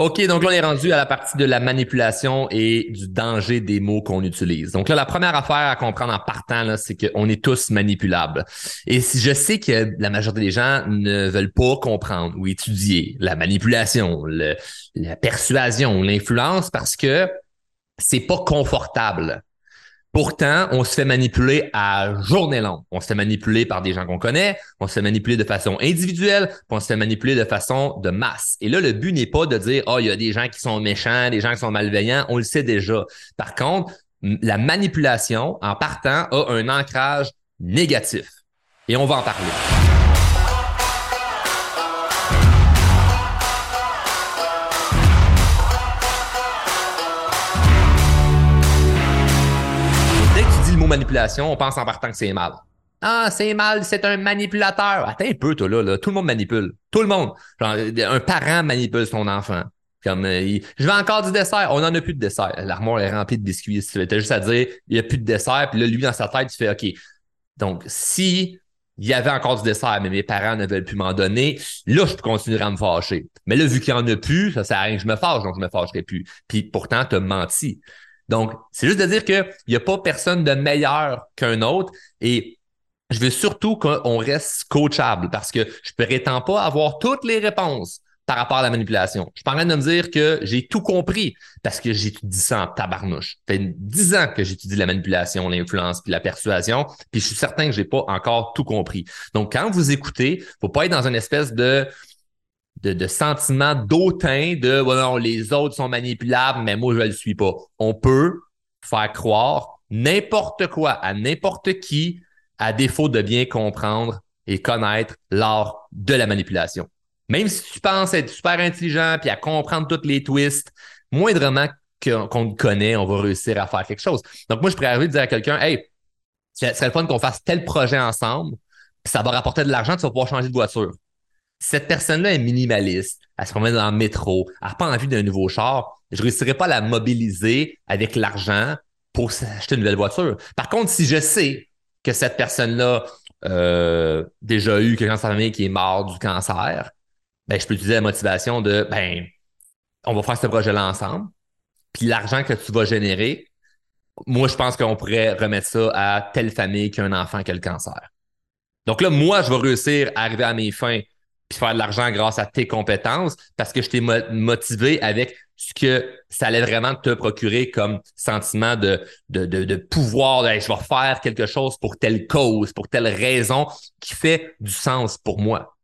OK, donc là, on est rendu à la partie de la manipulation et du danger des mots qu'on utilise. Donc là, la première affaire à comprendre en partant, c'est qu'on est tous manipulables. Et si je sais que la majorité des gens ne veulent pas comprendre ou étudier la manipulation, la persuasion, l'influence, parce que c'est pas confortable. Pourtant, on se fait manipuler à journée longue. On se fait manipuler par des gens qu'on connaît, on se fait manipuler de façon individuelle, puis on se fait manipuler de façon de masse. Et là, le but n'est pas de dire, oh, il y a des gens qui sont méchants, des gens qui sont malveillants. On le sait déjà. Par contre, la manipulation, en partant, a un ancrage négatif. Et on va en parler. Manipulation, on pense en partant que c'est mal. Ah, c'est mal, c'est un manipulateur. Attends un peu, toi, là, Tout le monde manipule. Tout le monde. un parent manipule son enfant. Comme, euh, je veux encore du dessert. On n'en a plus de dessert. L'armoire est remplie de biscuits. Tu as juste à dire, il n'y a plus de dessert. Puis là, lui, dans sa tête, tu fais, OK. Donc, si il y avait encore du dessert, mais mes parents ne veulent plus m'en donner, là, je continuerai à me fâcher. Mais là, vu qu'il n'y en a plus, ça sert à rien que je me fâche, donc je me fâcherai plus. Puis pourtant, tu as menti. Donc, c'est juste de dire qu'il n'y a pas personne de meilleur qu'un autre et je veux surtout qu'on reste coachable parce que je ne prétends pas avoir toutes les réponses par rapport à la manipulation. Je suis en train de me dire que j'ai tout compris parce que j'étudie ça en tabarnouche. Ça fait dix ans que j'étudie la manipulation, l'influence puis la persuasion, puis je suis certain que j'ai pas encore tout compris. Donc, quand vous écoutez, faut pas être dans une espèce de de, de sentiment d'autant de voilà les autres sont manipulables, mais moi, je ne le suis pas. On peut faire croire n'importe quoi à n'importe qui à défaut de bien comprendre et connaître l'art de la manipulation. Même si tu penses être super intelligent puis à comprendre tous les twists, moindrement qu'on connaît, on va réussir à faire quelque chose. Donc, moi, je pourrais arriver de dire à quelqu'un, hey, ce serait le fun qu'on fasse tel projet ensemble, puis ça va rapporter de l'argent, tu vas pouvoir changer de voiture cette personne-là est minimaliste, elle se promène dans le métro, elle n'a pas envie d'un nouveau char, je ne réussirai pas à la mobiliser avec l'argent pour acheter une nouvelle voiture. Par contre, si je sais que cette personne-là euh, déjà eu quelqu'un dans sa famille qui est mort du cancer, ben, je peux utiliser la motivation de ben, on va faire ce projet-là ensemble. Puis l'argent que tu vas générer, moi, je pense qu'on pourrait remettre ça à telle famille qui a un enfant qui a le cancer. Donc là, moi, je vais réussir à arriver à mes fins puis faire de l'argent grâce à tes compétences parce que je t'ai motivé avec ce que ça allait vraiment te procurer comme sentiment de, de, de, pouvoir, je vais faire quelque chose pour telle cause, pour telle raison qui fait du sens pour moi.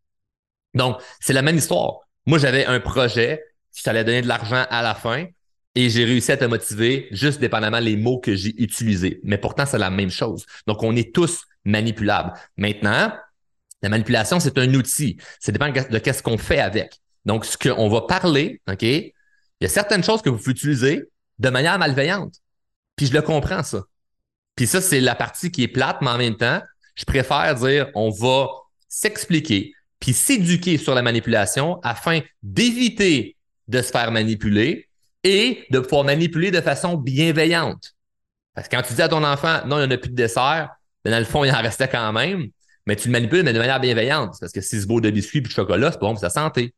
Donc, c'est la même histoire. Moi, j'avais un projet qui allait donner de l'argent à la fin et j'ai réussi à te motiver juste dépendamment les mots que j'ai utilisés. Mais pourtant, c'est la même chose. Donc, on est tous manipulables. Maintenant, la manipulation, c'est un outil. Ça dépend de qu'est-ce qu'on fait avec. Donc, ce qu'on va parler, OK, il y a certaines choses que vous pouvez utiliser de manière malveillante. Puis je le comprends, ça. Puis ça, c'est la partie qui est plate, mais en même temps, je préfère dire on va s'expliquer puis s'éduquer sur la manipulation afin d'éviter de se faire manipuler et de pouvoir manipuler de façon bienveillante. Parce que quand tu dis à ton enfant, non, il n'y en a plus de dessert, mais dans le fond, il en restait quand même, mais tu le manipules, mais de manière bienveillante. Parce que si ce beau de biscuits et de chocolat, c'est pas bon pour sa santé.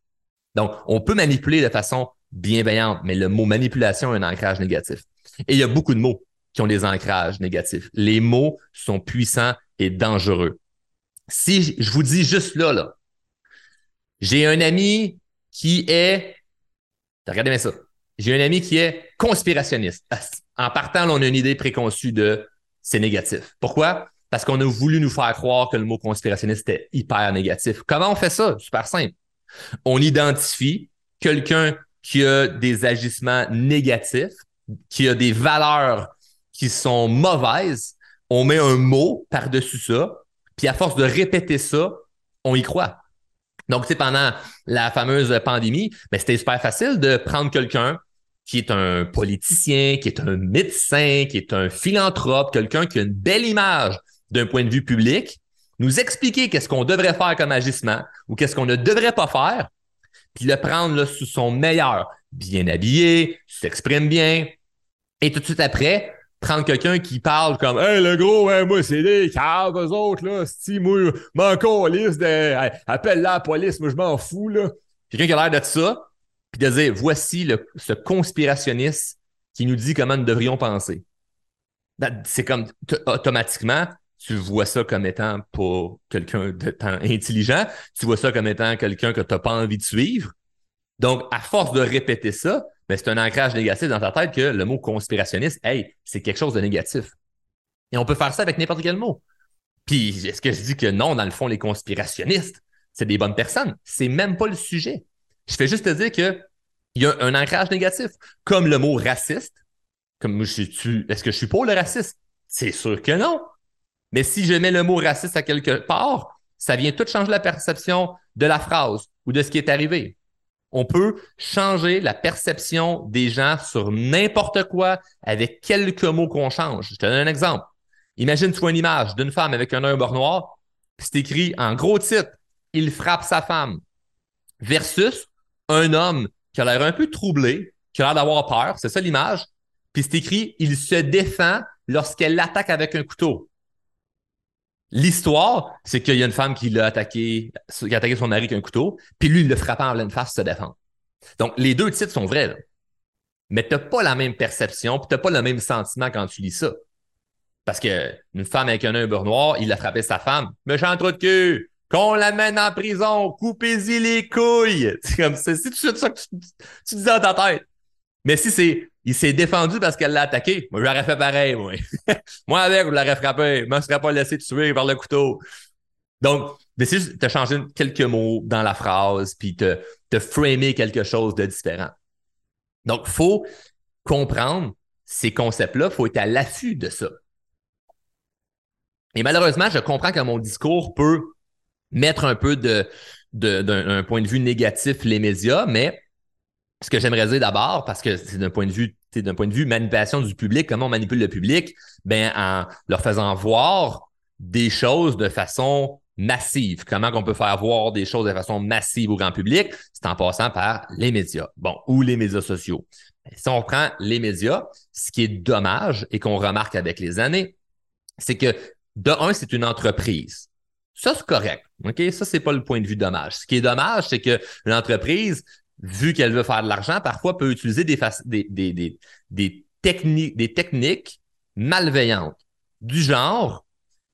Donc, on peut manipuler de façon bienveillante, mais le mot manipulation a un ancrage négatif. Et il y a beaucoup de mots qui ont des ancrages négatifs. Les mots sont puissants et dangereux. Si je vous dis juste là, là, j'ai un ami qui est, regardez bien ça, j'ai un ami qui est conspirationniste. En partant, là, on a une idée préconçue de c'est négatif. Pourquoi? Parce qu'on a voulu nous faire croire que le mot conspirationniste était hyper négatif. Comment on fait ça? Super simple. On identifie quelqu'un qui a des agissements négatifs, qui a des valeurs qui sont mauvaises, on met un mot par-dessus ça, puis à force de répéter ça, on y croit. Donc, tu sais, pendant la fameuse pandémie, ben, c'était super facile de prendre quelqu'un qui est un politicien, qui est un médecin, qui est un philanthrope, quelqu'un qui a une belle image d'un point de vue public, nous expliquer qu'est-ce qu'on devrait faire comme agissement ou qu'est-ce qu'on ne devrait pas faire, puis le prendre sous son meilleur, bien habillé, s'exprime bien, et tout de suite après, prendre quelqu'un qui parle comme Hey le gros, moi c'est des caves, eux autres, là, si moi, liste de appelle la police, moi je m'en fous. Quelqu'un qui a l'air de ça, puis de dire voici ce conspirationniste qui nous dit comment nous devrions penser. C'est comme automatiquement, tu vois ça comme étant pas quelqu'un intelligent, tu vois ça comme étant quelqu'un que tu n'as pas envie de suivre. Donc, à force de répéter ça, ben, c'est un ancrage négatif dans ta tête que le mot conspirationniste, hey, c'est quelque chose de négatif. Et on peut faire ça avec n'importe quel mot. Puis, est-ce que je dis que non, dans le fond, les conspirationnistes, c'est des bonnes personnes? C'est même pas le sujet. Je fais juste te dire qu'il y a un ancrage négatif. Comme le mot raciste. Comme je suis, est-ce que je suis pour le raciste? C'est sûr que non. Mais si je mets le mot raciste à quelque part, ça vient tout changer la perception de la phrase ou de ce qui est arrivé. On peut changer la perception des gens sur n'importe quoi avec quelques mots qu'on change. Je te donne un exemple. Imagine tu vois une image d'une femme avec un œil bord noir, puis c'est écrit en gros titre, il frappe sa femme, versus un homme qui a l'air un peu troublé, qui a l'air d'avoir peur, c'est ça l'image, puis c'est écrit, il se défend lorsqu'elle l'attaque avec un couteau. L'histoire, c'est qu'il y a une femme qui l'a attaqué, qui a attaqué son mari avec un couteau, puis lui, il le frappait en pleine face se défendre. Donc, les deux titres sont vrais, mais tu n'as pas la même perception, puis tu pas le même sentiment quand tu lis ça. Parce que une femme avec un œil noir, il a frappé sa femme. Méchant trop de cul! Qu'on l'amène en prison, coupez-y les couilles! C'est comme ça, c'est tout ça que tu, tu dis dans ta tête. Mais si c'est il s'est défendu parce qu'elle l'a attaqué. Moi, j'aurais fait pareil, moi. moi, avec, je l'aurais frappé. Je ne serais pas laissé tuer par le couteau. Donc, c'est juste te changer quelques mots dans la phrase, puis te, te framer quelque chose de différent. Donc, il faut comprendre ces concepts-là, il faut être à l'affût de ça. Et malheureusement, je comprends que mon discours peut mettre un peu de, d'un point de vue négatif les médias, mais ce que j'aimerais dire d'abord, parce que c'est d'un point de vue, d'un point de vue manipulation du public, comment on manipule le public, ben en leur faisant voir des choses de façon massive. Comment on peut faire voir des choses de façon massive au grand public? C'est en passant par les médias. Bon, ou les médias sociaux. Si on prend les médias, ce qui est dommage et qu'on remarque avec les années, c'est que de un, c'est une entreprise. Ça, c'est correct. OK? Ça, c'est pas le point de vue dommage. Ce qui est dommage, c'est que l'entreprise vu qu'elle veut faire de l'argent, parfois peut utiliser des, techniques malveillantes, du genre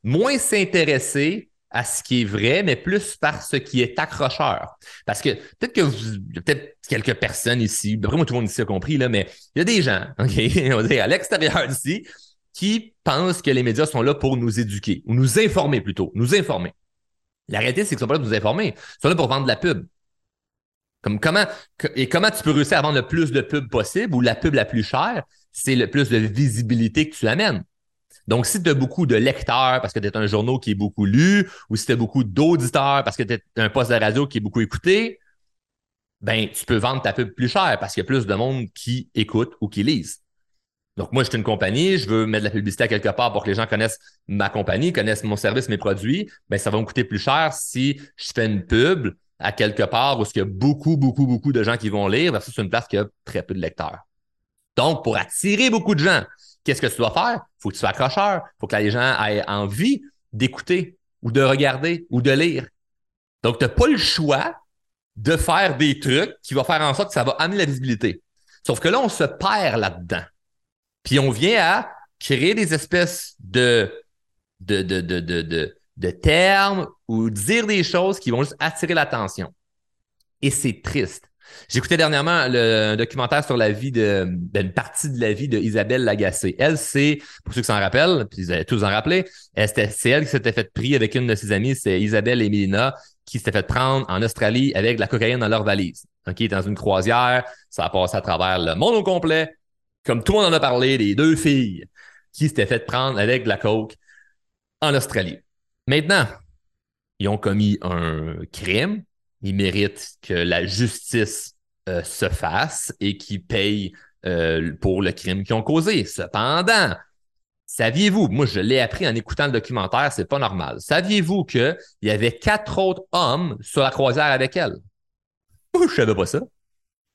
moins s'intéresser à ce qui est vrai, mais plus par ce qui est accrocheur. Parce que peut-être que vous, peut-être quelques personnes ici, vraiment tout le monde ici a compris, là, mais il y a des gens, OK, on va dire à l'extérieur d'ici, qui pensent que les médias sont là pour nous éduquer, ou nous informer plutôt, nous informer. La réalité, c'est qu'ils sont pas là pour nous informer, ils sont là pour vendre de la pub. Comme comment, et comment tu peux réussir à vendre le plus de pubs possible ou la pub la plus chère, c'est le plus de visibilité que tu amènes. Donc, si tu as beaucoup de lecteurs parce que tu es un journal qui est beaucoup lu, ou si tu as beaucoup d'auditeurs parce que tu es un poste de radio qui est beaucoup écouté, ben, tu peux vendre ta pub plus cher parce qu'il y a plus de monde qui écoute ou qui lise. Donc, moi, je suis une compagnie, je veux mettre de la publicité à quelque part pour que les gens connaissent ma compagnie, connaissent mon service, mes produits. Ben, ça va me coûter plus cher si je fais une pub à quelque part où il y a beaucoup, beaucoup, beaucoup de gens qui vont lire versus une place qui a très peu de lecteurs. Donc, pour attirer beaucoup de gens, qu'est-ce que tu dois faire? Il faut que tu sois accrocheur. Il faut que les gens aient envie d'écouter ou de regarder ou de lire. Donc, tu n'as pas le choix de faire des trucs qui vont faire en sorte que ça va amener la visibilité. Sauf que là, on se perd là-dedans. Puis on vient à créer des espèces de, de, de, de, de de termes ou dire des choses qui vont juste attirer l'attention. Et c'est triste. J'écoutais dernièrement le documentaire sur la vie de, ben, une partie de la vie de Isabelle Lagacé. Elle, c'est, pour ceux qui s'en rappellent, puis ils tous en rappeler, c'est elle qui s'était fait prier avec une de ses amies, c'est Isabelle et Mélina, qui s'était fait prendre en Australie avec de la cocaïne dans leur valise. OK, dans une croisière, ça a passé à travers le monde au complet. Comme tout le monde en a parlé, les deux filles qui s'étaient fait prendre avec de la coke en Australie. Maintenant, ils ont commis un crime. Ils méritent que la justice euh, se fasse et qu'ils payent euh, pour le crime qu'ils ont causé. Cependant, saviez-vous, moi je l'ai appris en écoutant le documentaire, c'est pas normal. Saviez-vous qu'il y avait quatre autres hommes sur la croisière avec elle? Je savais pas ça.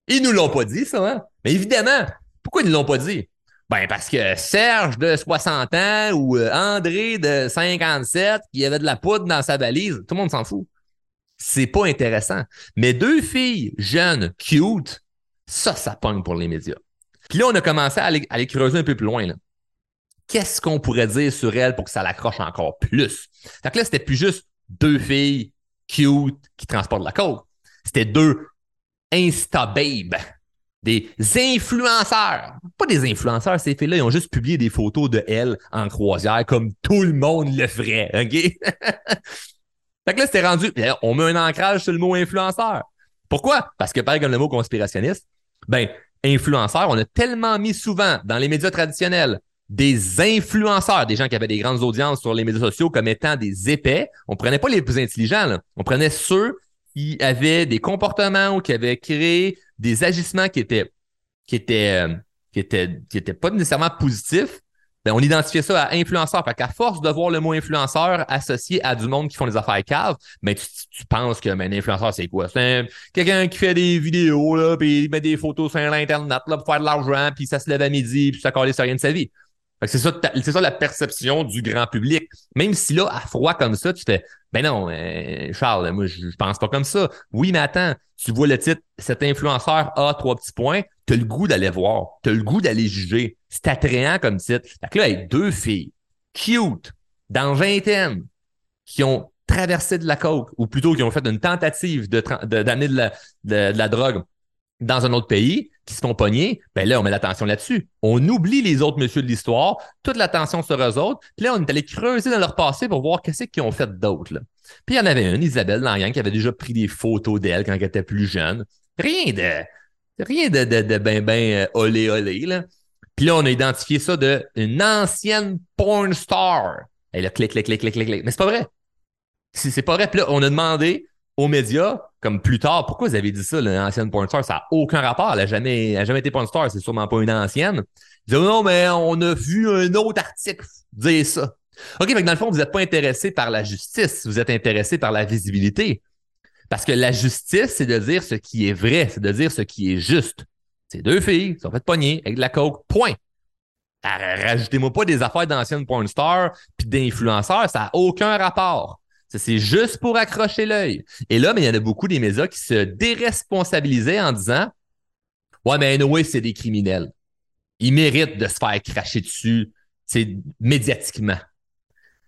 Ils nous l'ont pas dit, ça, hein? Mais évidemment, pourquoi ils ne l'ont pas dit? Ben, parce que Serge de 60 ans ou euh, André de 57 qui avait de la poudre dans sa valise, tout le monde s'en fout. C'est pas intéressant. Mais deux filles jeunes, cute, Ça, ça pogne pour les médias. Puis là, on a commencé à aller, creuser un peu plus loin. Qu'est-ce qu'on pourrait dire sur elle pour que ça l'accroche encore plus? Fait que là, c'était plus juste deux filles cute qui transportent la coke. C'était deux Insta-babes des influenceurs. Pas des influenceurs, ces filles-là, ils ont juste publié des photos de elles en croisière comme tout le monde le ferait, OK? fait que là, c'était rendu, on met un ancrage sur le mot influenceur. Pourquoi? Parce que pareil comme le mot conspirationniste, ben, influenceur, on a tellement mis souvent dans les médias traditionnels des influenceurs, des gens qui avaient des grandes audiences sur les médias sociaux comme étant des épais. On prenait pas les plus intelligents, là. on prenait ceux qui avaient des comportements ou qui avaient créé des agissements qui étaient qui étaient euh, qui étaient qui étaient pas nécessairement positifs, ben on identifiait ça à influenceur. Fait qu'à force de voir le mot influenceur associé à du monde qui font des affaires caves, ben tu, penses que ben, influenceur, c'est quoi? C'est quelqu'un qui fait des vidéos, là, puis il met des photos sur l'Internet là, pour faire de l'argent, puis ça se lève à midi, puis ça colle sur rien de sa vie. C'est ça, c'est ça la perception du grand public. Même si là, à froid comme ça, tu fais Ben non, euh, Charles, moi, je, pense pas comme ça. Oui, mais attends, tu vois le titre, cet influenceur a trois petits points, tu as le goût d'aller voir, tu as le goût d'aller juger. C'est attrayant comme titre. Fait que là, avec deux filles, cute, dans vingtaine, qui ont traversé de la coke, ou plutôt qui ont fait une tentative de d'amener de, de la drogue dans un autre pays, qui se font pogner, ben là, on met l'attention là-dessus. On oublie les autres messieurs de l'histoire, toute l'attention sur eux autres, puis là, on est allé creuser dans leur passé pour voir qu'est-ce qu'ils ont fait d'autre. Puis il y en avait une, Isabelle Langang, qui avait déjà pris des photos d'elle quand elle était plus jeune. Rien de rien de, de, de ben ben euh, olé olé. Là. Puis là, on a identifié ça de une ancienne porn star. Elle a clic, clic, clic, clic, clic, clic. Mais c'est pas vrai. C'est pas vrai. Puis là, on a demandé aux médias, comme plus tard, pourquoi vous avez dit ça, l'ancienne porn star? Ça n'a aucun rapport. Elle n'a jamais, jamais été porn star. C'est sûrement pas une ancienne. Ils disent, non, mais on a vu un autre article dire ça. OK, mais dans le fond, vous n'êtes pas intéressé par la justice. Vous êtes intéressé par la visibilité. Parce que la justice, c'est de dire ce qui est vrai. C'est de dire ce qui est juste. C'est deux filles sont faites pogner avec de la coke. Point. Rajoutez-moi pas des affaires d'anciennes porn stars puis d'influenceurs. Ça n'a aucun rapport. C'est juste pour accrocher l'œil. Et là, mais il y en a beaucoup des médias qui se déresponsabilisaient en disant Ouais, mais anyway, c'est des criminels. Ils méritent de se faire cracher dessus médiatiquement.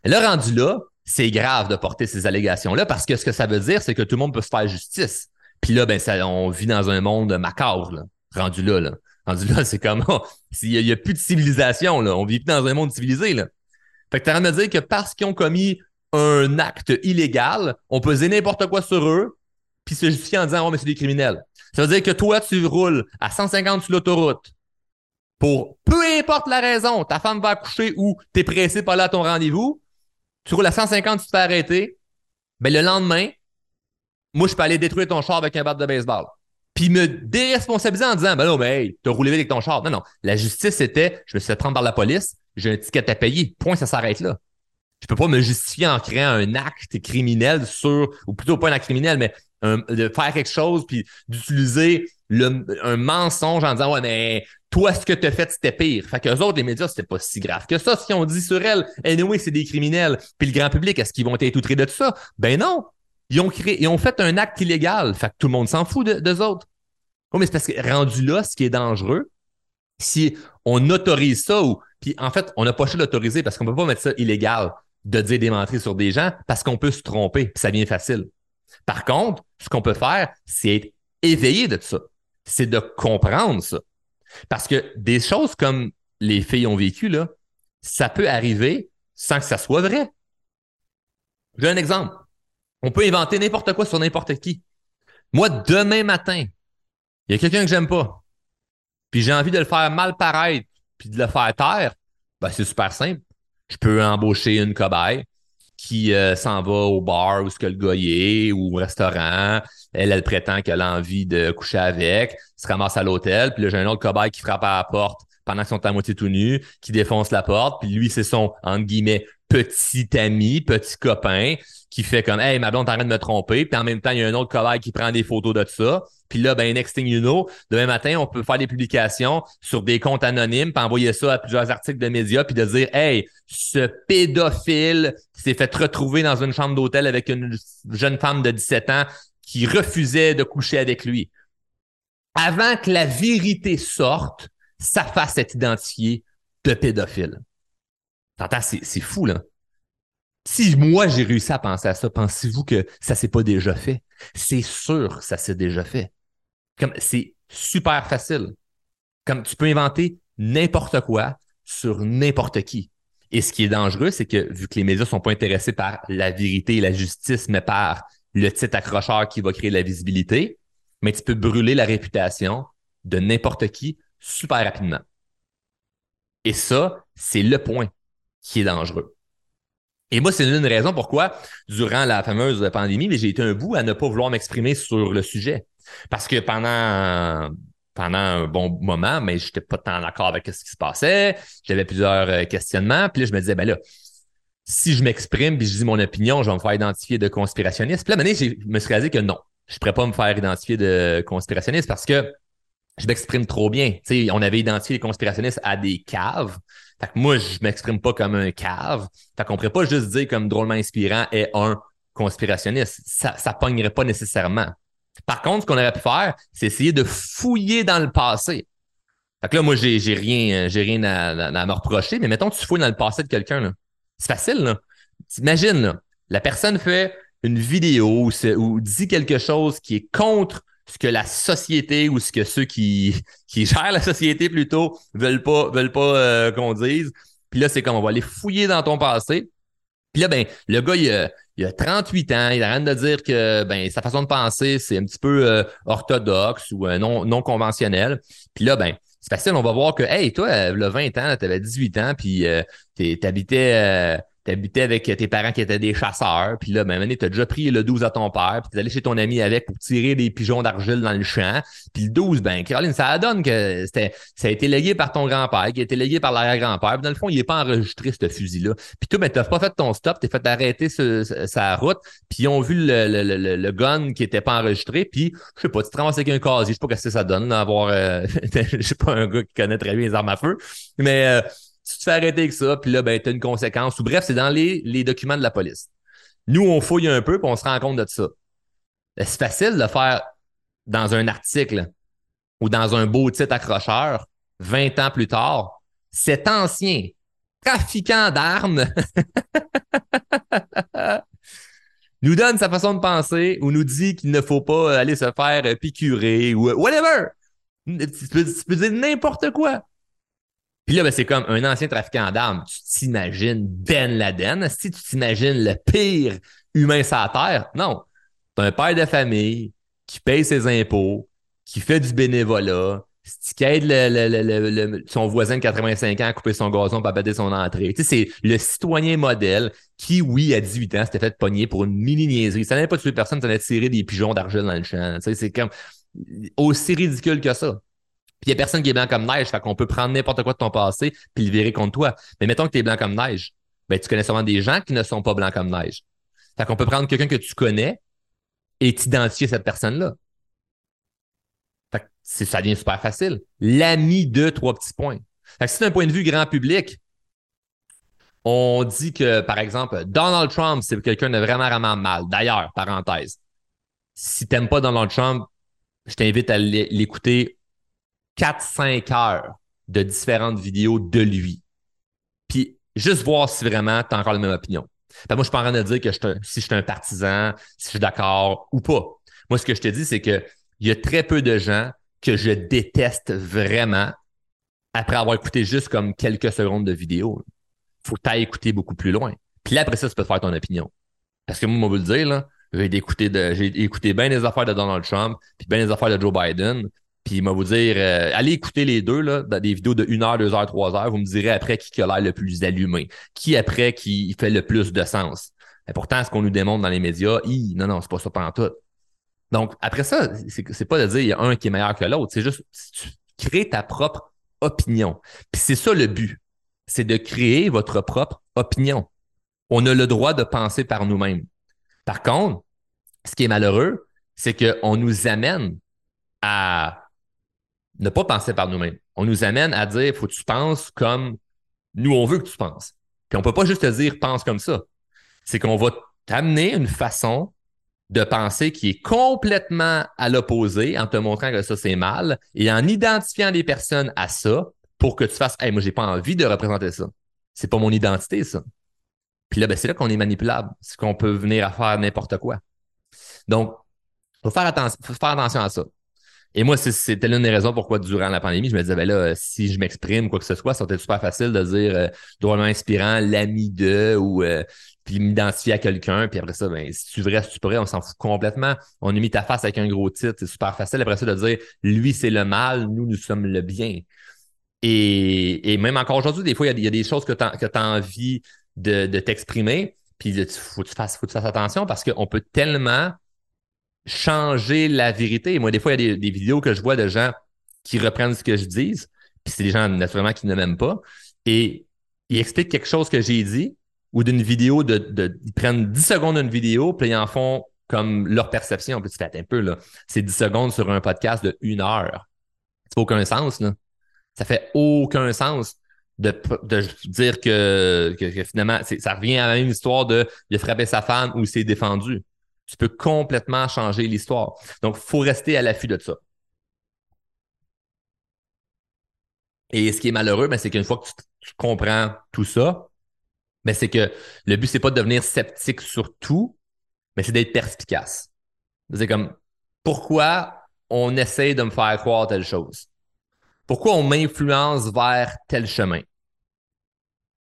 Là, rendu là, c'est grave de porter ces allégations-là parce que ce que ça veut dire, c'est que tout le monde peut se faire justice. Puis là, ben, on vit dans un monde macabre, là. rendu là. là. Rendu là, c'est comme, il n'y a, plus de civilisation, là. on vit plus dans un monde civilisé. Là. Fait que tu as de me dire que parce qu'ils ont commis un acte illégal, on peut n'importe quoi sur eux, puis se justifier en disant, oh, mais c'est des criminels. Ça veut dire que toi, tu roules à 150 sur l'autoroute pour peu importe la raison, ta femme va accoucher ou tu es pressé par là à ton rendez-vous, tu roules à 150, tu te fais arrêter, ben le lendemain, moi, je peux aller détruire ton char avec un bat de baseball. Puis me déresponsabiliser en disant, ben non, mais hey, t'as roulé avec ton char. Non, non. La justice, c'était, je me suis fait prendre par la police, j'ai un ticket à payer. Point, ça s'arrête là je peux pas me justifier en créant un acte criminel sur, ou plutôt pas un acte criminel, mais de faire quelque chose puis d'utiliser un mensonge en disant ouais mais toi ce que tu as fait c'était pire. Fait que autres les médias c'était pas si grave que ça si on dit sur elle anyway c'est des criminels puis le grand public est-ce qu'ils vont être outrés de tout ça? Ben non. Ils ont créé ils ont fait un acte illégal. Fait que tout le monde s'en fout d'eux autres. Oh, mais c'est parce que rendu là ce qui est dangereux si on autorise ça ou puis en fait on n'a pas pu l'autoriser parce qu'on peut pas mettre ça illégal de dire des sur des gens parce qu'on peut se tromper, ça devient facile. Par contre, ce qu'on peut faire, c'est être éveillé de ça. C'est de comprendre ça. Parce que des choses comme les filles ont vécu, là, ça peut arriver sans que ça soit vrai. J'ai un exemple. On peut inventer n'importe quoi sur n'importe qui. Moi, demain matin, il y a quelqu'un que j'aime pas. Puis j'ai envie de le faire mal paraître, puis de le faire taire. Ben, c'est super simple je peux embaucher une cobaye qui euh, s'en va au bar où ce que le gars ou au restaurant. Elle, elle prétend qu'elle a envie de coucher avec, se ramasse à l'hôtel, puis là, j'ai un autre cobaye qui frappe à la porte pendant qu'ils sont à moitié tout nus, qui défonce la porte, puis lui, c'est son, entre guillemets, petit ami, petit copain, qui fait comme Hey, ma blonde t'arrête de me tromper, puis en même temps, il y a un autre cobaye qui prend des photos de ça. Puis là, ben, next thing you know, demain matin, on peut faire des publications sur des comptes anonymes, puis envoyer ça à plusieurs articles de médias, puis de dire Hey, ce pédophile s'est fait retrouver dans une chambre d'hôtel avec une jeune femme de 17 ans qui refusait de coucher avec lui. avant que la vérité sorte, ça fasse être identifié de pédophile. T'entends, c'est fou, là. Si moi j'ai réussi à penser à ça, pensez-vous que ça s'est pas déjà fait? C'est sûr que ça s'est déjà fait. Comme c'est super facile. Comme tu peux inventer n'importe quoi sur n'importe qui. Et ce qui est dangereux, c'est que vu que les médias sont pas intéressés par la vérité et la justice, mais par le titre accrocheur qui va créer la visibilité, mais tu peux brûler la réputation de n'importe qui super rapidement. Et ça, c'est le point qui est dangereux. Et moi, c'est une raison pourquoi, durant la fameuse pandémie, j'ai été un bout à ne pas vouloir m'exprimer sur le sujet. Parce que pendant, pendant un bon moment, mais j'étais pas tant d'accord avec ce qui se passait. J'avais plusieurs euh, questionnements. Puis là, je me disais, ben là, si je m'exprime puis je dis mon opinion, je vais me faire identifier de conspirationniste. Puis là, maintenant, je me suis dit que non, je ne pourrais pas me faire identifier de conspirationniste parce que je m'exprime trop bien. on avait identifié les conspirationnistes à des caves. Fait que moi, je m'exprime pas comme un cave. Fait qu'on pourrait pas juste dire comme drôlement inspirant est un conspirationniste. Ça, ça pognerait pas nécessairement. Par contre, ce qu'on aurait pu faire, c'est essayer de fouiller dans le passé. Fait que là, moi, j'ai, j'ai rien, j'ai rien à, me reprocher, mais mettons tu fouilles dans le passé de quelqu'un, C'est facile, là. Imagine, là, la personne fait une vidéo ou, dit quelque chose qui est contre ce que la société ou ce que ceux qui, qui gèrent la société plutôt veulent pas, veulent pas euh, qu'on dise. Puis là, c'est comme on va aller fouiller dans ton passé. Puis là, ben, le gars, il a, il a 38 ans, il arrête de dire que ben, sa façon de penser, c'est un petit peu euh, orthodoxe ou euh, non, non conventionnel. Puis là, ben, c'est facile, on va voir que, hey, toi, le 20 ans, tu avais 18 ans, puis tu habitais t'habitais avec tes parents qui étaient des chasseurs, puis là, ben, tu as déjà pris le 12 à ton père, puis t'es allé chez ton ami avec pour tirer des pigeons d'argile dans le champ. Puis le 12, ben, Caroline, ça donne que c'était, ça a été légué par ton grand-père, qui a été légué par l'arrière-grand-père. Dans le fond, il n'est pas enregistré, ce fusil-là. Puis toi, ben, t'as pas fait ton stop, t'es fait arrêter sa route, puis ils ont vu le, le, le, le, gun qui était pas enregistré, puis je sais pas, tu te ramasses avec un casier, je sais pas ce que ça donne, d'avoir, euh, je sais pas, un gars qui connaît très bien les armes à feu, mais... Euh, tu te fais arrêter avec ça, puis là, ben, tu as une conséquence. Ou bref, c'est dans les, documents de la police. Nous, on fouille un peu, puis on se rend compte de ça. Ben, c'est facile de faire dans un article ou dans un beau titre accrocheur, 20 ans plus tard. Cet ancien trafiquant d'armes nous donne sa façon de penser ou nous dit qu'il ne faut pas aller se faire picurer ou whatever. Tu peux dire n'importe quoi. Puis là, ben, c'est comme un ancien trafiquant d'armes. Tu t'imagines Ben Laden? Si tu t'imagines le pire humain sur la Terre? Non. T'as un père de famille qui paye ses impôts, qui fait du bénévolat, qui aide son voisin de 85 ans à couper son gazon pour abattre son entrée. Tu sais, c'est le citoyen modèle qui, oui, à 18 ans, s'était fait pogner pour une mini-niaiserie. Ça n'avait pas tué personne, ça allait tirer des pigeons d'argent dans le champ. Tu sais, c'est comme aussi ridicule que ça. Puis il n'y a personne qui est blanc comme neige, fait qu'on peut prendre n'importe quoi de ton passé puis le virer contre toi. Mais mettons que tu es blanc comme neige, ben tu connais sûrement des gens qui ne sont pas blancs comme neige. Fait qu'on peut prendre quelqu'un que tu connais et t'identifier cette personne-là. Fait que ça devient super facile. L'ami de trois petits points. Fait que si c'est un point de vue grand public, on dit que, par exemple, Donald Trump, c'est quelqu'un de vraiment, vraiment mal. D'ailleurs, parenthèse, si t'aimes pas Donald Trump, je t'invite à l'écouter 4-5 heures de différentes vidéos de lui. Puis juste voir si vraiment tu as encore la même opinion. moi, je suis pas en train de dire que je si je suis un partisan, si je suis d'accord ou pas. Moi, ce que je te dis, c'est qu'il y a très peu de gens que je déteste vraiment après avoir écouté juste comme quelques secondes de vidéo. Faut que tu écouter beaucoup plus loin. Puis là, après ça, tu peux te faire ton opinion. Parce que moi, on veut le dire, j'ai écouté, j'ai écouté bien les affaires de Donald Trump, puis bien les affaires de Joe Biden. Puis il va vous dire, euh, allez écouter les deux, là, dans des vidéos de 1 heure, 2 heures, 3 heures. Vous me direz après qui a l'air le plus allumé, qui après qui fait le plus de sens. Et pourtant, ce qu'on nous démontre dans les médias, non, non, c'est pas ça pendant tout. Donc, après ça, c'est pas de dire il y a un qui est meilleur que l'autre. C'est juste, tu crées ta propre opinion. Puis c'est ça le but. C'est de créer votre propre opinion. On a le droit de penser par nous-mêmes. Par contre, ce qui est malheureux, c'est qu'on nous amène à ne pas penser par nous-mêmes. On nous amène à dire, faut que tu penses comme nous, on veut que tu penses. Puis on peut pas juste te dire, pense comme ça. C'est qu'on va t'amener une façon de pensée qui est complètement à l'opposé en te montrant que ça, c'est mal et en identifiant des personnes à ça pour que tu fasses, hey, moi, j'ai pas envie de représenter ça. C'est pas mon identité, ça. Puis là, ben, c'est là qu'on est manipulable. C'est qu'on peut venir à faire n'importe quoi. Donc, faut faire attention, faut faire attention à ça. Et moi, c'était l'une des raisons pourquoi, durant la pandémie, je me disais, ben là, si je m'exprime, quoi que ce soit, ça va être super facile de dire euh, drôlement inspirant, l'ami de, ou euh, puis m'identifier à quelqu'un, puis après ça, ben, si tu vrai, si tu pourrais, on s'en fout complètement. On a mis ta face avec un gros titre, c'est super facile après ça de dire lui, c'est le mal, nous, nous sommes le bien. Et, et même encore aujourd'hui, des fois, il y, a, des choses que tu as, envie de, de t'exprimer, puis il tu faut que tu fasses attention parce qu'on peut tellement changer la vérité. Moi, des fois, il y a des, vidéos que je vois de gens qui reprennent ce que je dis, puis c'est des gens naturellement qui ne m'aiment pas, et ils expliquent quelque chose que j'ai dit, ou d'une vidéo, de, de, ils prennent 10 secondes d'une vidéo, puis ils en font comme leur perception. Puis tu fais un peu, là, c'est 10 secondes sur un podcast de une heure. Ça fait aucun sens, là. Ça fait aucun sens de, de dire que, finalement, ça revient à la même histoire de, de frapper sa femme ou s'est défendu. Tu peux complètement changer l'histoire. Donc, il faut rester à l'affût de ça. Et ce qui est malheureux, ben, c'est qu'une fois que tu, comprends tout ça, ben, c'est que le but, c'est pas de devenir sceptique sur tout, mais c'est d'être perspicace. C'est comme, pourquoi on essaie de me faire croire telle chose? Pourquoi on m'influence vers tel chemin?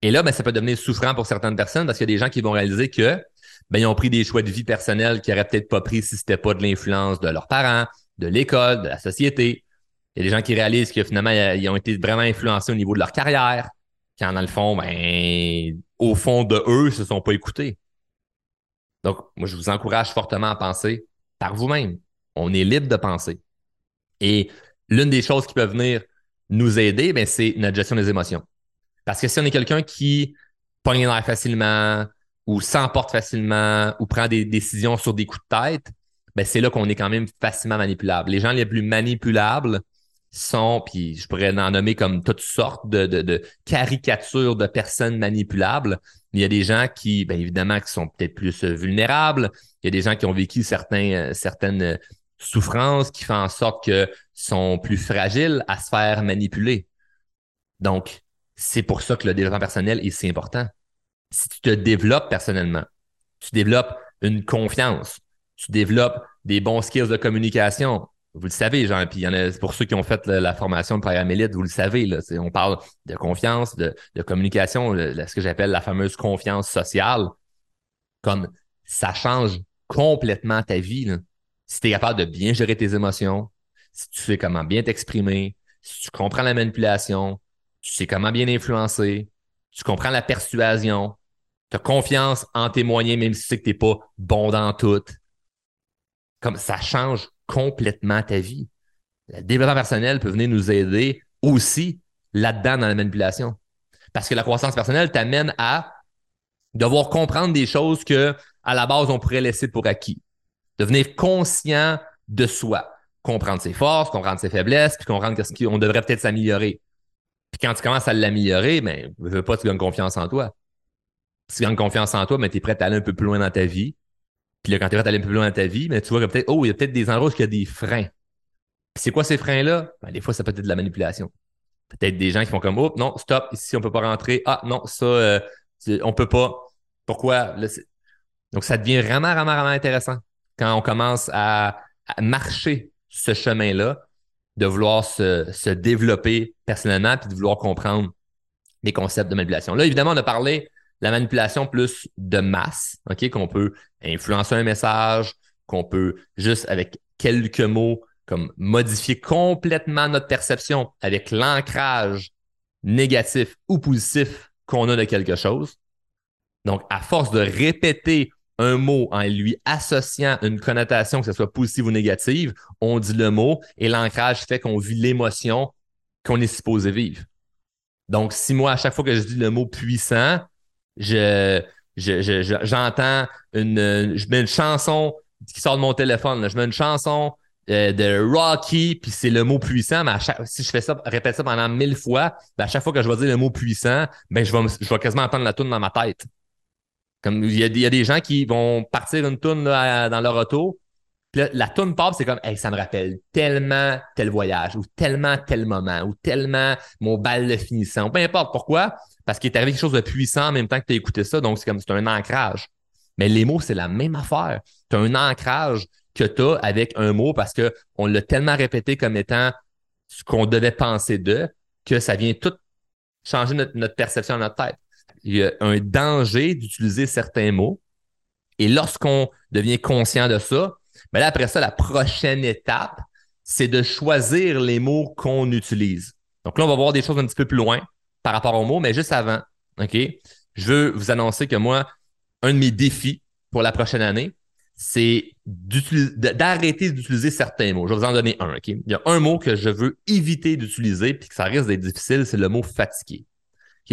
Et là, ben, ça peut devenir souffrant pour certaines personnes parce qu'il y a des gens qui vont réaliser que ben, ils ont pris des choix de vie personnels qu'ils n'auraient peut-être pas pris si c'était pas de l'influence de leurs parents, de l'école, de la société. Il y a des gens qui réalisent que finalement, ils ont été vraiment influencés au niveau de leur carrière, quand dans le fond, ben, au fond de eux, ils se sont pas écoutés. Donc, moi, je vous encourage fortement à penser par vous-même. On est libre de penser. Et l'une des choses qui peuvent venir nous aider, ben, c'est notre gestion des émotions. Parce que si on est quelqu'un qui pogne l'air facilement, ou s'emporte facilement ou prend des décisions sur des coups de tête, ben c'est là qu'on est quand même facilement manipulable. Les gens les plus manipulables sont, puis je pourrais en nommer comme toutes sortes de, caricatures de personnes manipulables. Il y a des gens qui, bien évidemment, qui sont peut-être plus vulnérables. Il y a des gens qui ont vécu euh, certaines souffrances qui font en sorte que sont plus fragiles à se faire manipuler. Donc, c'est pour ça que le développement personnel est si important si tu te développes personnellement, tu développes une confiance, tu développes des bons skills de communication. Vous le savez, genre, puis il y en a pour ceux qui ont fait la, formation de programme élite, vous le savez, là, on parle de confiance, de, communication, ce que j'appelle la fameuse confiance sociale. Comme ça change complètement ta vie. Si tu es capable de bien gérer tes émotions, si tu sais comment bien t'exprimer, si tu comprends la manipulation, tu sais comment bien influencer, tu comprends la persuasion, tu as confiance en tes moyens, même si tu sais que tu n'es pas bon dans tout. Comme ça change complètement ta vie. Le développement personnel peut venir nous aider aussi là-dedans dans la manipulation. Parce que la croissance personnelle t'amène à devoir comprendre des choses que, à la base, on pourrait laisser pour acquis. Devenir conscient de soi. Comprendre ses forces, comprendre ses faiblesses, puis comprendre qu'on devrait peut-être s'améliorer. Puis quand tu commences à l'améliorer, ben, ne veux pas, tu gagnes confiance en toi tu gagnes confiance en toi, mais tu es prêt à aller un peu plus loin dans ta vie. Puis là, quand tu es prêt à aller un peu plus loin dans ta vie, mais tu vois que peut-être, oh, il y a peut-être des endroits où il y a des freins. c'est quoi ces freins-là? Ben, des fois, ça peut être de la manipulation. Peut-être des gens qui font comme, oh, non, stop, ici, on peut pas rentrer. Ah, non, ça, euh, on peut pas. Pourquoi? Donc, ça devient vraiment, vraiment, vraiment intéressant quand on commence à, marcher ce chemin-là, de vouloir se, développer personnellement puis de vouloir comprendre les concepts de manipulation. Là, évidemment, on a parlé la manipulation plus de masse, OK, qu'on peut influencer un message, qu'on peut juste avec quelques mots comme modifier complètement notre perception avec l'ancrage négatif ou positif qu'on a de quelque chose. Donc, à force de répéter un mot en lui associant une connotation, que ce soit positive ou négative, on dit le mot et l'ancrage fait qu'on vit l'émotion qu'on est supposé vivre. Donc, si moi, à chaque fois que je dis le mot puissant, je, j'entends une, je chanson qui sort de mon téléphone. Je mets une chanson euh, de Rocky, puis c'est le mot puissant, mais si je fais ça, répète ça pendant mille fois, ben à chaque fois que je vais dire le mot puissant, ben je vais, je vais quasiment entendre la tune dans ma tête. Comme il y, a, des gens qui vont partir une tourne dans leur auto, là, la tourne pop, c'est comme, hey, ça me rappelle tellement tel voyage, ou tellement tel moment, ou tellement mon bal de finissant, peu importe pourquoi, parce qu'il est arrivé quelque chose de puissant en même temps que tu as écouté ça, donc c'est comme, c'est un ancrage. Mais les mots, c'est la même affaire. Tu as un ancrage que tu as avec un mot parce qu'on l'a tellement répété comme étant ce qu'on devait penser de que ça vient tout changer notre, notre perception dans notre tête. Il y a un danger d'utiliser certains mots. Et lorsqu'on devient conscient de ça, là, après ça, la prochaine étape, c'est de choisir les mots qu'on utilise. Donc là, on va voir des choses un petit peu plus loin par rapport aux mots, mais juste avant, OK? Je veux vous annoncer que moi, un de mes défis pour la prochaine année, c'est d'arrêter d'utiliser certains mots. Je vais vous en donner un? Il y a un mot que je veux éviter d'utiliser puis que ça risque d'être difficile, c'est le mot fatigué.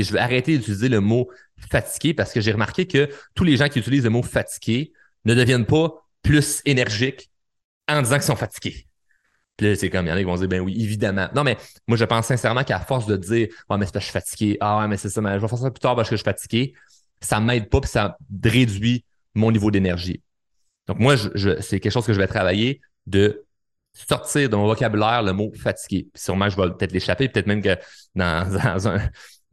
Je veux arrêter d'utiliser le mot fatigué parce que j'ai remarqué que tous les gens qui utilisent le mot fatigué ne deviennent pas plus énergiques en disant qu'ils sont fatigués. Puis là, c'est comme, il y en a qui vont dire, ben oui, évidemment. Non, mais moi, je pense sincèrement qu'à force de dire, ouais, mais c'est parce que je suis fatigué. Ah, ouais, mais c'est ça, mais je vais faire ça plus tard parce que je suis fatigué. Ça m'aide pas puis ça réduit mon niveau d'énergie. Donc, moi, c'est quelque chose que je vais travailler de sortir de mon vocabulaire le mot fatigué. Puis sûrement, je vais peut-être l'échapper, peut-être même que dans, dans un,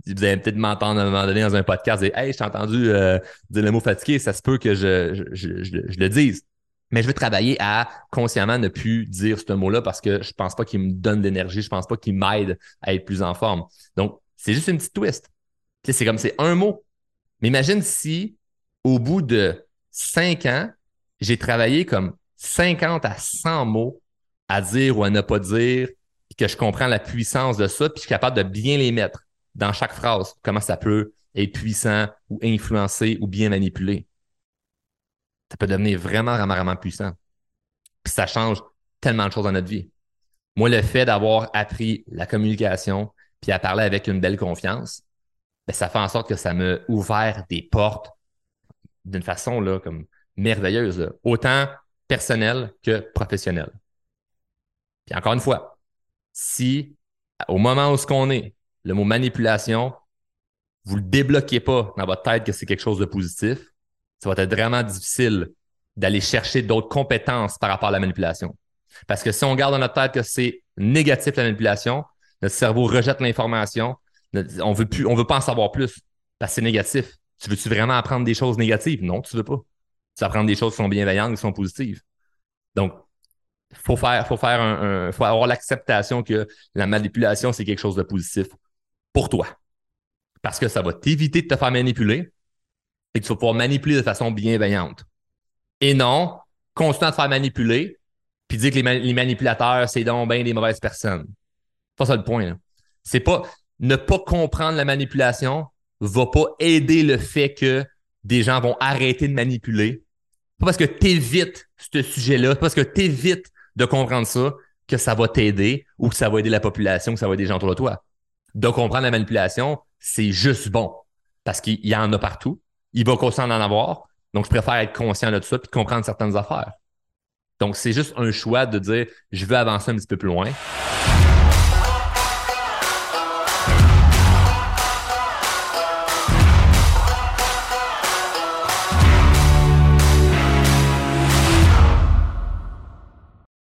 vous allez peut-être m'entendre à un moment donné dans un podcast dire Hey, je t'ai entendu euh, dire le mot fatigué, ça se peut que je, je, je, je, le dise. Mais je veux travailler à consciemment ne plus dire ce mot-là parce que je pense pas qu'il me donne d'énergie, je pense pas qu'il m'aide à être plus en forme. Donc, c'est juste une petite twist. C'est comme c'est un mot. Mais imagine si, au bout de cinq ans, j'ai travaillé comme 50 à 100 mots à dire ou à ne pas dire, que je comprends la puissance de ça, puis je suis capable de bien les mettre dans chaque phrase, comment ça peut être puissant ou influencé ou bien manipulé ça peut devenir vraiment, vraiment, vraiment puissant. Puis ça change tellement de choses dans notre vie. Moi, le fait d'avoir appris la communication puis à parler avec une belle confiance, ben, ça fait en sorte que ça m'a ouvert des portes d'une façon là, comme merveilleuse, autant personnelle que professionnelle. Puis encore une fois, si au moment où ce qu'on est, le mot manipulation, vous le débloquez pas dans votre tête que c'est quelque chose de positif, ça va être vraiment difficile d'aller chercher d'autres compétences par rapport à la manipulation. Parce que si on garde dans notre tête que c'est négatif la manipulation, notre cerveau rejette l'information, on veut plus, on veut pas en savoir plus parce que c'est négatif. Tu veux-tu vraiment apprendre des choses négatives? Non, tu veux pas. Tu veux apprendre des choses qui sont bienveillantes, qui sont positives. Donc, faut faire, faut faire un, faut avoir l'acceptation que la manipulation, c'est quelque chose de positif pour toi. Parce que ça va t'éviter de te faire manipuler, et que tu vas pouvoir manipuler de façon bienveillante. Et non, à te faire manipuler, puis dire que les, manipulateurs, c'est donc bien des mauvaises personnes. C'est pas ça le point. C'est pas ne pas comprendre la manipulation va pas aider le fait que des gens vont arrêter de manipuler. Pas parce que tu évites ce sujet-là, parce que tu évites de comprendre ça que ça va t'aider ou que ça va aider la population, que ça va aider les gens autour de toi. De comprendre la manipulation, c'est juste bon parce qu'il y en a partout il va conscient d'en avoir. Donc, je préfère être conscient de tout ça et comprendre certaines affaires. Donc, c'est juste un choix de dire, je veux avancer un petit peu plus loin.